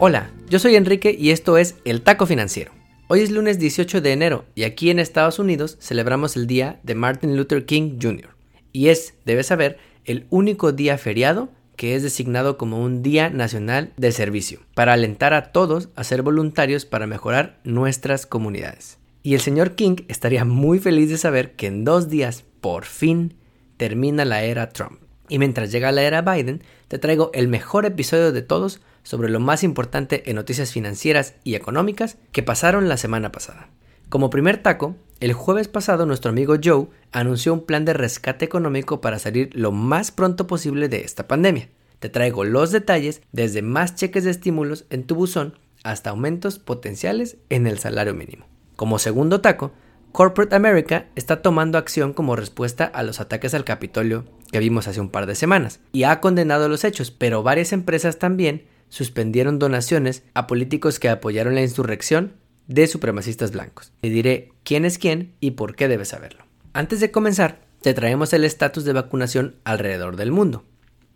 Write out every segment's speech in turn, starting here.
Hola, yo soy Enrique y esto es El Taco Financiero. Hoy es lunes 18 de enero y aquí en Estados Unidos celebramos el día de Martin Luther King Jr. Y es, debes saber, el único día feriado que es designado como un Día Nacional de Servicio, para alentar a todos a ser voluntarios para mejorar nuestras comunidades. Y el señor King estaría muy feliz de saber que en dos días, por fin, termina la era Trump. Y mientras llega la era Biden, te traigo el mejor episodio de todos sobre lo más importante en noticias financieras y económicas que pasaron la semana pasada. Como primer taco, el jueves pasado nuestro amigo Joe anunció un plan de rescate económico para salir lo más pronto posible de esta pandemia. Te traigo los detalles desde más cheques de estímulos en tu buzón hasta aumentos potenciales en el salario mínimo. Como segundo taco, Corporate America está tomando acción como respuesta a los ataques al Capitolio que vimos hace un par de semanas y ha condenado los hechos, pero varias empresas también suspendieron donaciones a políticos que apoyaron la insurrección de supremacistas blancos. Te diré quién es quién y por qué debes saberlo. Antes de comenzar, te traemos el estatus de vacunación alrededor del mundo.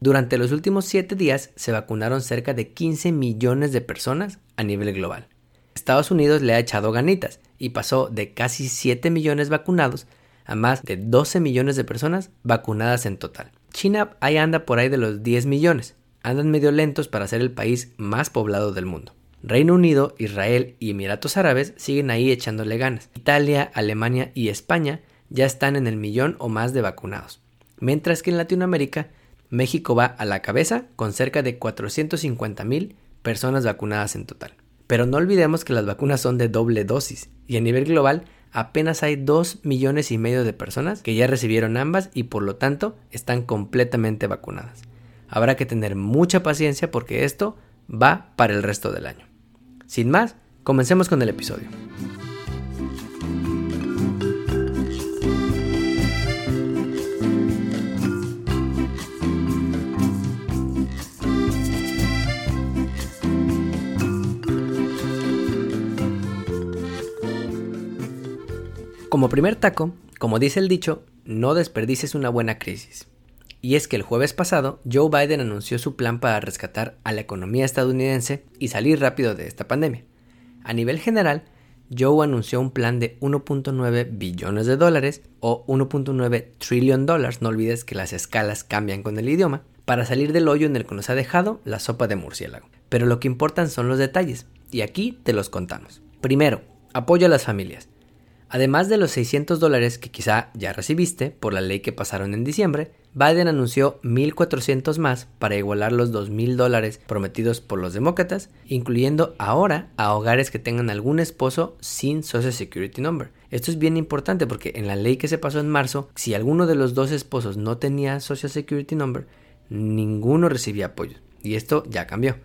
Durante los últimos 7 días se vacunaron cerca de 15 millones de personas a nivel global. Estados Unidos le ha echado ganitas y pasó de casi 7 millones vacunados a más de 12 millones de personas vacunadas en total. China ahí anda por ahí de los 10 millones. Andan medio lentos para ser el país más poblado del mundo. Reino Unido, Israel y Emiratos Árabes siguen ahí echándole ganas. Italia, Alemania y España ya están en el millón o más de vacunados. Mientras que en Latinoamérica, México va a la cabeza con cerca de 450 mil personas vacunadas en total. Pero no olvidemos que las vacunas son de doble dosis y a nivel global apenas hay 2 millones y medio de personas que ya recibieron ambas y por lo tanto están completamente vacunadas. Habrá que tener mucha paciencia porque esto va para el resto del año. Sin más, comencemos con el episodio. Como primer taco, como dice el dicho, no desperdices una buena crisis. Y es que el jueves pasado Joe Biden anunció su plan para rescatar a la economía estadounidense y salir rápido de esta pandemia. A nivel general, Joe anunció un plan de 1.9 billones de dólares o 1.9 trillion dólares, no olvides que las escalas cambian con el idioma, para salir del hoyo en el que nos ha dejado la sopa de murciélago. Pero lo que importan son los detalles, y aquí te los contamos. Primero, apoyo a las familias. Además de los 600 dólares que quizá ya recibiste por la ley que pasaron en diciembre, Biden anunció 1.400 más para igualar los 2.000 dólares prometidos por los demócratas, incluyendo ahora a hogares que tengan algún esposo sin Social Security Number. Esto es bien importante porque en la ley que se pasó en marzo, si alguno de los dos esposos no tenía Social Security Number, ninguno recibía apoyo. Y esto ya cambió.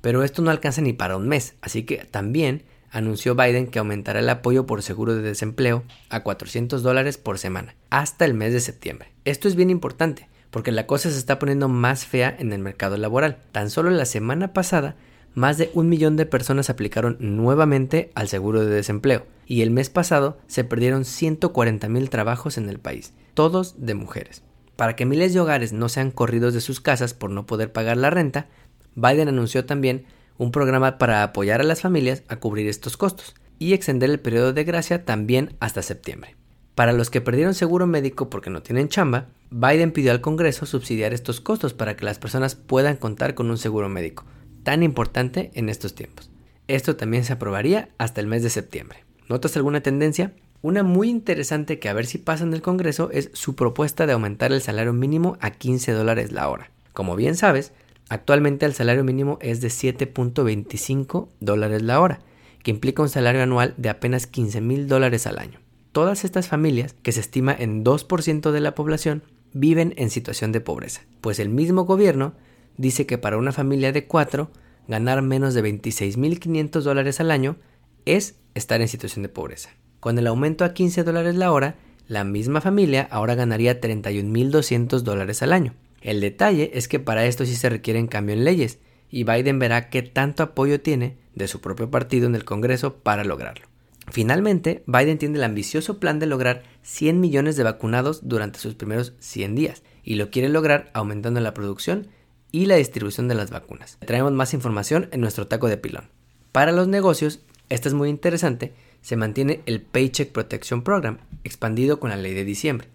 Pero esto no alcanza ni para un mes, así que también anunció Biden que aumentará el apoyo por seguro de desempleo a 400 dólares por semana hasta el mes de septiembre. Esto es bien importante porque la cosa se está poniendo más fea en el mercado laboral. Tan solo la semana pasada, más de un millón de personas aplicaron nuevamente al seguro de desempleo y el mes pasado se perdieron 140 mil trabajos en el país, todos de mujeres. Para que miles de hogares no sean corridos de sus casas por no poder pagar la renta, Biden anunció también un programa para apoyar a las familias a cubrir estos costos y extender el periodo de gracia también hasta septiembre. Para los que perdieron seguro médico porque no tienen chamba, Biden pidió al Congreso subsidiar estos costos para que las personas puedan contar con un seguro médico, tan importante en estos tiempos. Esto también se aprobaría hasta el mes de septiembre. ¿Notas alguna tendencia? Una muy interesante que a ver si pasa en el Congreso es su propuesta de aumentar el salario mínimo a 15 dólares la hora. Como bien sabes, Actualmente el salario mínimo es de 7.25 dólares la hora, que implica un salario anual de apenas 15 mil dólares al año. Todas estas familias, que se estima en 2% de la población, viven en situación de pobreza, pues el mismo gobierno dice que para una familia de 4, ganar menos de 26.500 dólares al año es estar en situación de pobreza. Con el aumento a 15 dólares la hora, la misma familia ahora ganaría 31.200 dólares al año. El detalle es que para esto sí se requieren cambio en leyes, y Biden verá qué tanto apoyo tiene de su propio partido en el Congreso para lograrlo. Finalmente, Biden tiene el ambicioso plan de lograr 100 millones de vacunados durante sus primeros 100 días, y lo quiere lograr aumentando la producción y la distribución de las vacunas. Traemos más información en nuestro taco de pilón. Para los negocios, esto es muy interesante, se mantiene el Paycheck Protection Program, expandido con la ley de diciembre.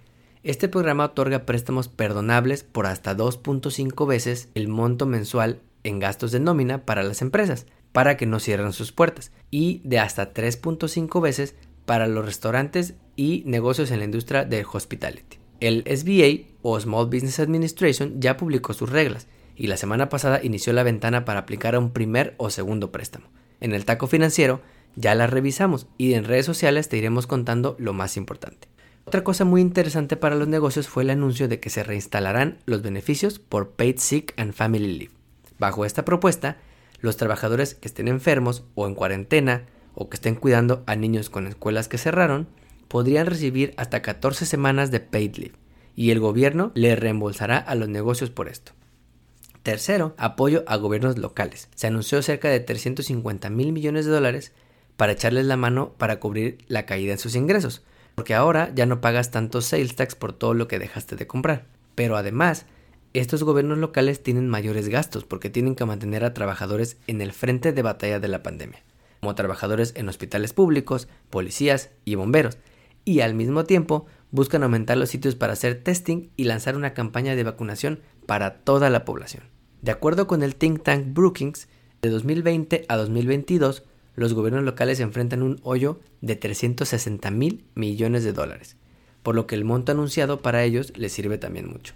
Este programa otorga préstamos perdonables por hasta 2.5 veces el monto mensual en gastos de nómina para las empresas, para que no cierren sus puertas, y de hasta 3.5 veces para los restaurantes y negocios en la industria del hospitality. El SBA o Small Business Administration ya publicó sus reglas y la semana pasada inició la ventana para aplicar a un primer o segundo préstamo. En el taco financiero ya las revisamos y en redes sociales te iremos contando lo más importante. Otra cosa muy interesante para los negocios fue el anuncio de que se reinstalarán los beneficios por Paid Sick and Family Leave. Bajo esta propuesta, los trabajadores que estén enfermos o en cuarentena o que estén cuidando a niños con escuelas que cerraron podrían recibir hasta 14 semanas de paid leave y el gobierno le reembolsará a los negocios por esto. Tercero, apoyo a gobiernos locales. Se anunció cerca de 350 mil millones de dólares para echarles la mano para cubrir la caída en sus ingresos, porque ahora ya no pagas tanto sales tax por todo lo que dejaste de comprar. Pero además, estos gobiernos locales tienen mayores gastos porque tienen que mantener a trabajadores en el frente de batalla de la pandemia, como trabajadores en hospitales públicos, policías y bomberos, y al mismo tiempo buscan aumentar los sitios para hacer testing y lanzar una campaña de vacunación para toda la población. De acuerdo con el think tank Brookings, de 2020 a 2022, los gobiernos locales enfrentan un hoyo de 360 mil millones de dólares, por lo que el monto anunciado para ellos les sirve también mucho.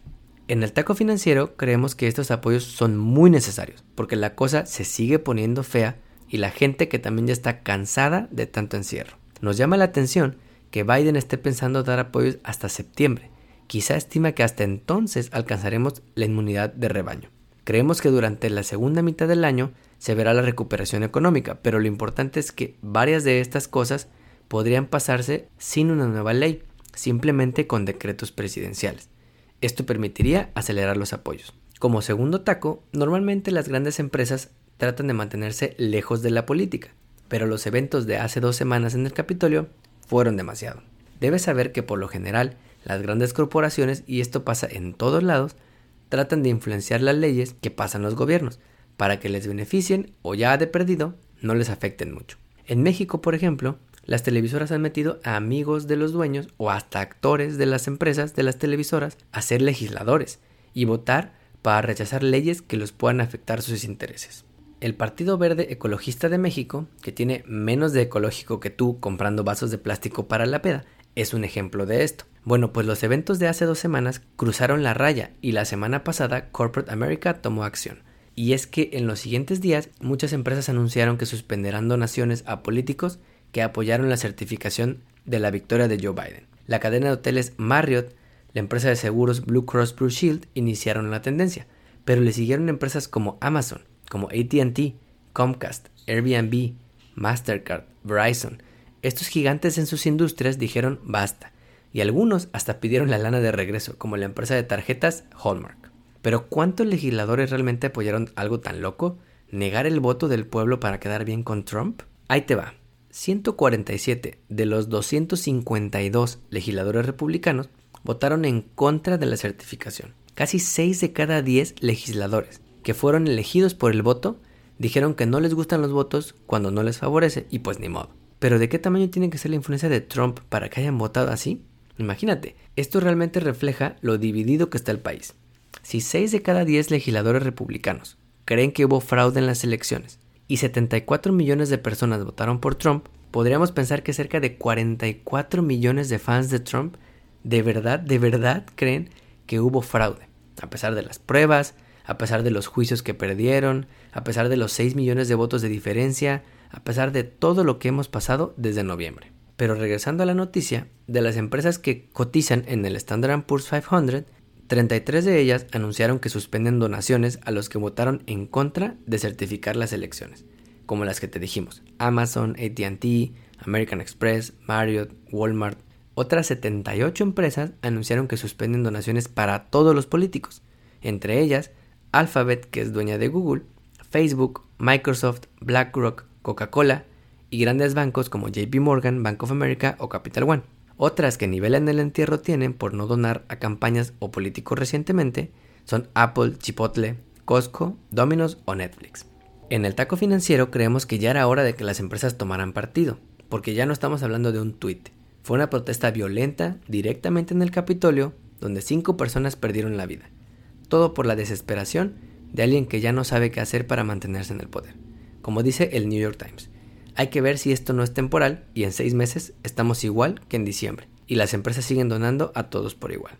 En el taco financiero creemos que estos apoyos son muy necesarios, porque la cosa se sigue poniendo fea y la gente que también ya está cansada de tanto encierro. Nos llama la atención que Biden esté pensando dar apoyos hasta septiembre. Quizá estima que hasta entonces alcanzaremos la inmunidad de rebaño. Creemos que durante la segunda mitad del año se verá la recuperación económica, pero lo importante es que varias de estas cosas podrían pasarse sin una nueva ley, simplemente con decretos presidenciales. Esto permitiría acelerar los apoyos. Como segundo taco, normalmente las grandes empresas tratan de mantenerse lejos de la política, pero los eventos de hace dos semanas en el Capitolio fueron demasiado. Debes saber que por lo general las grandes corporaciones, y esto pasa en todos lados, tratan de influenciar las leyes que pasan los gobiernos, para que les beneficien o ya de perdido no les afecten mucho. En México, por ejemplo, las televisoras han metido a amigos de los dueños o hasta actores de las empresas de las televisoras a ser legisladores y votar para rechazar leyes que los puedan afectar sus intereses. El Partido Verde Ecologista de México, que tiene menos de ecológico que tú comprando vasos de plástico para la peda, es un ejemplo de esto. Bueno, pues los eventos de hace dos semanas cruzaron la raya y la semana pasada Corporate America tomó acción y es que en los siguientes días muchas empresas anunciaron que suspenderán donaciones a políticos que apoyaron la certificación de la victoria de Joe Biden. La cadena de hoteles Marriott, la empresa de seguros Blue Cross Blue Shield iniciaron la tendencia, pero le siguieron empresas como Amazon, como ATT, Comcast, Airbnb, Mastercard, Verizon. Estos gigantes en sus industrias dijeron basta, y algunos hasta pidieron la lana de regreso, como la empresa de tarjetas Hallmark. Pero ¿cuántos legisladores realmente apoyaron algo tan loco? ¿Negar el voto del pueblo para quedar bien con Trump? Ahí te va. 147 de los 252 legisladores republicanos votaron en contra de la certificación. Casi 6 de cada 10 legisladores que fueron elegidos por el voto dijeron que no les gustan los votos cuando no les favorece y pues ni modo. Pero ¿de qué tamaño tiene que ser la influencia de Trump para que hayan votado así? Imagínate, esto realmente refleja lo dividido que está el país. Si 6 de cada 10 legisladores republicanos creen que hubo fraude en las elecciones y 74 millones de personas votaron por Trump, podríamos pensar que cerca de 44 millones de fans de Trump de verdad, de verdad creen que hubo fraude, a pesar de las pruebas, a pesar de los juicios que perdieron, a pesar de los 6 millones de votos de diferencia, a pesar de todo lo que hemos pasado desde noviembre. Pero regresando a la noticia, de las empresas que cotizan en el Standard Poor's 500, 33 de ellas anunciaron que suspenden donaciones a los que votaron en contra de certificar las elecciones, como las que te dijimos, Amazon, ATT, American Express, Marriott, Walmart. Otras 78 empresas anunciaron que suspenden donaciones para todos los políticos, entre ellas Alphabet, que es dueña de Google, Facebook, Microsoft, BlackRock, Coca-Cola y grandes bancos como JP Morgan, Bank of America o Capital One. Otras que nivelan el entierro tienen por no donar a campañas o políticos recientemente son Apple, Chipotle, Costco, Domino's o Netflix. En el taco financiero creemos que ya era hora de que las empresas tomaran partido, porque ya no estamos hablando de un tuit. Fue una protesta violenta directamente en el Capitolio, donde cinco personas perdieron la vida. Todo por la desesperación de alguien que ya no sabe qué hacer para mantenerse en el poder. Como dice el New York Times, hay que ver si esto no es temporal y en seis meses estamos igual que en diciembre y las empresas siguen donando a todos por igual.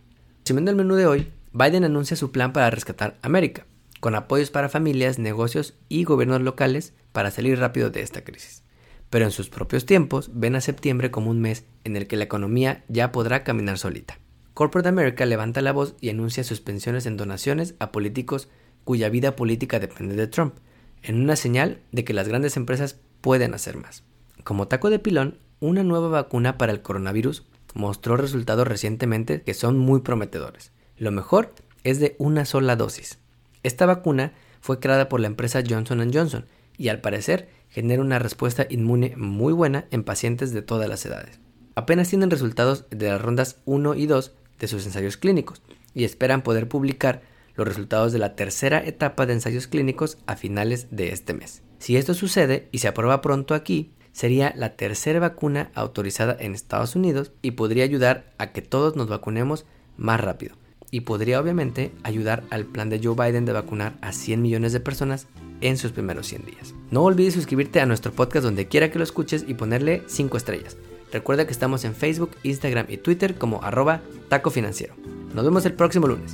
Siguiendo el menú de hoy, Biden anuncia su plan para rescatar América, con apoyos para familias, negocios y gobiernos locales para salir rápido de esta crisis. Pero en sus propios tiempos ven a septiembre como un mes en el que la economía ya podrá caminar solita. Corporate America levanta la voz y anuncia suspensiones en donaciones a políticos cuya vida política depende de Trump, en una señal de que las grandes empresas pueden hacer más. Como taco de pilón, una nueva vacuna para el coronavirus mostró resultados recientemente que son muy prometedores. Lo mejor es de una sola dosis. Esta vacuna fue creada por la empresa Johnson Johnson y al parecer genera una respuesta inmune muy buena en pacientes de todas las edades. Apenas tienen resultados de las rondas 1 y 2 de sus ensayos clínicos y esperan poder publicar los resultados de la tercera etapa de ensayos clínicos a finales de este mes. Si esto sucede y se aprueba pronto aquí, sería la tercera vacuna autorizada en Estados Unidos y podría ayudar a que todos nos vacunemos más rápido. Y podría obviamente ayudar al plan de Joe Biden de vacunar a 100 millones de personas en sus primeros 100 días. No olvides suscribirte a nuestro podcast donde quiera que lo escuches y ponerle 5 estrellas. Recuerda que estamos en Facebook, Instagram y Twitter como arroba taco financiero. Nos vemos el próximo lunes.